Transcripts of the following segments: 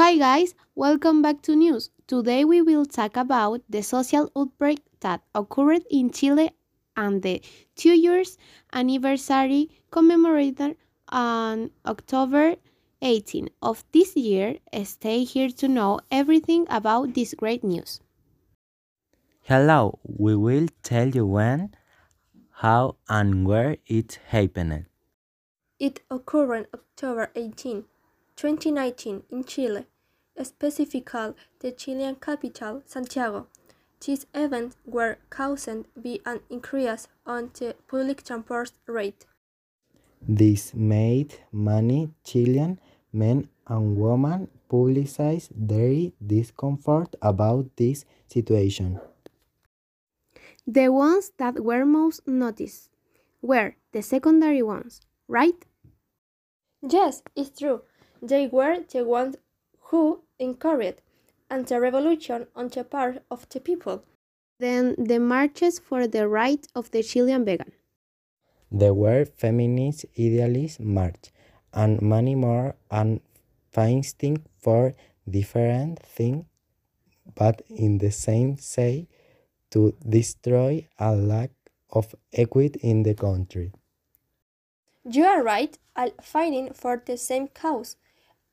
Hi guys, welcome back to news. Today we will talk about the social outbreak that occurred in Chile and the two years anniversary commemorated on October 18 of this year. Stay here to know everything about this great news. Hello, we will tell you when, how, and where it happened. It occurred on October 18, 2019 in Chile, specifically the Chilean capital, Santiago. These events were caused by an increase on the public transport rate. This made many Chilean men and women publicize their discomfort about this situation. The ones that were most noticed were the secondary ones, right? Yes, it's true. They were the ones who encouraged anti-revolution on the part of the people. Then the marches for the right of the Chilean vegan. There were feminist idealist march and many more and fighting for different things but in the same say to destroy a lack of equity in the country. You are right, all fighting for the same cause,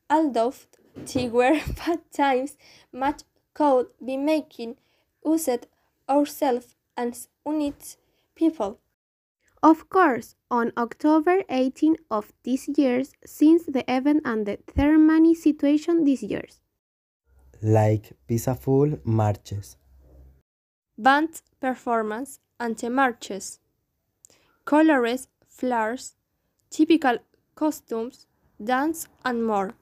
although they were bad times, much could be making used ourselves as unit people. Of course, on October 18 of this year, since the event and the ceremony situation this year. Like peaceful marches. Band performance and the marches. Colors, flowers, typical costumes, dance and more.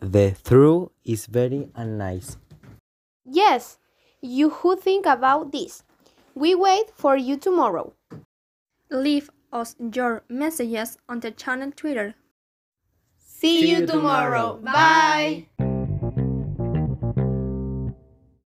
The through is very nice. Yes, you who think about this. We wait for you tomorrow. Leave us your messages on the channel Twitter. See you tomorrow. Bye.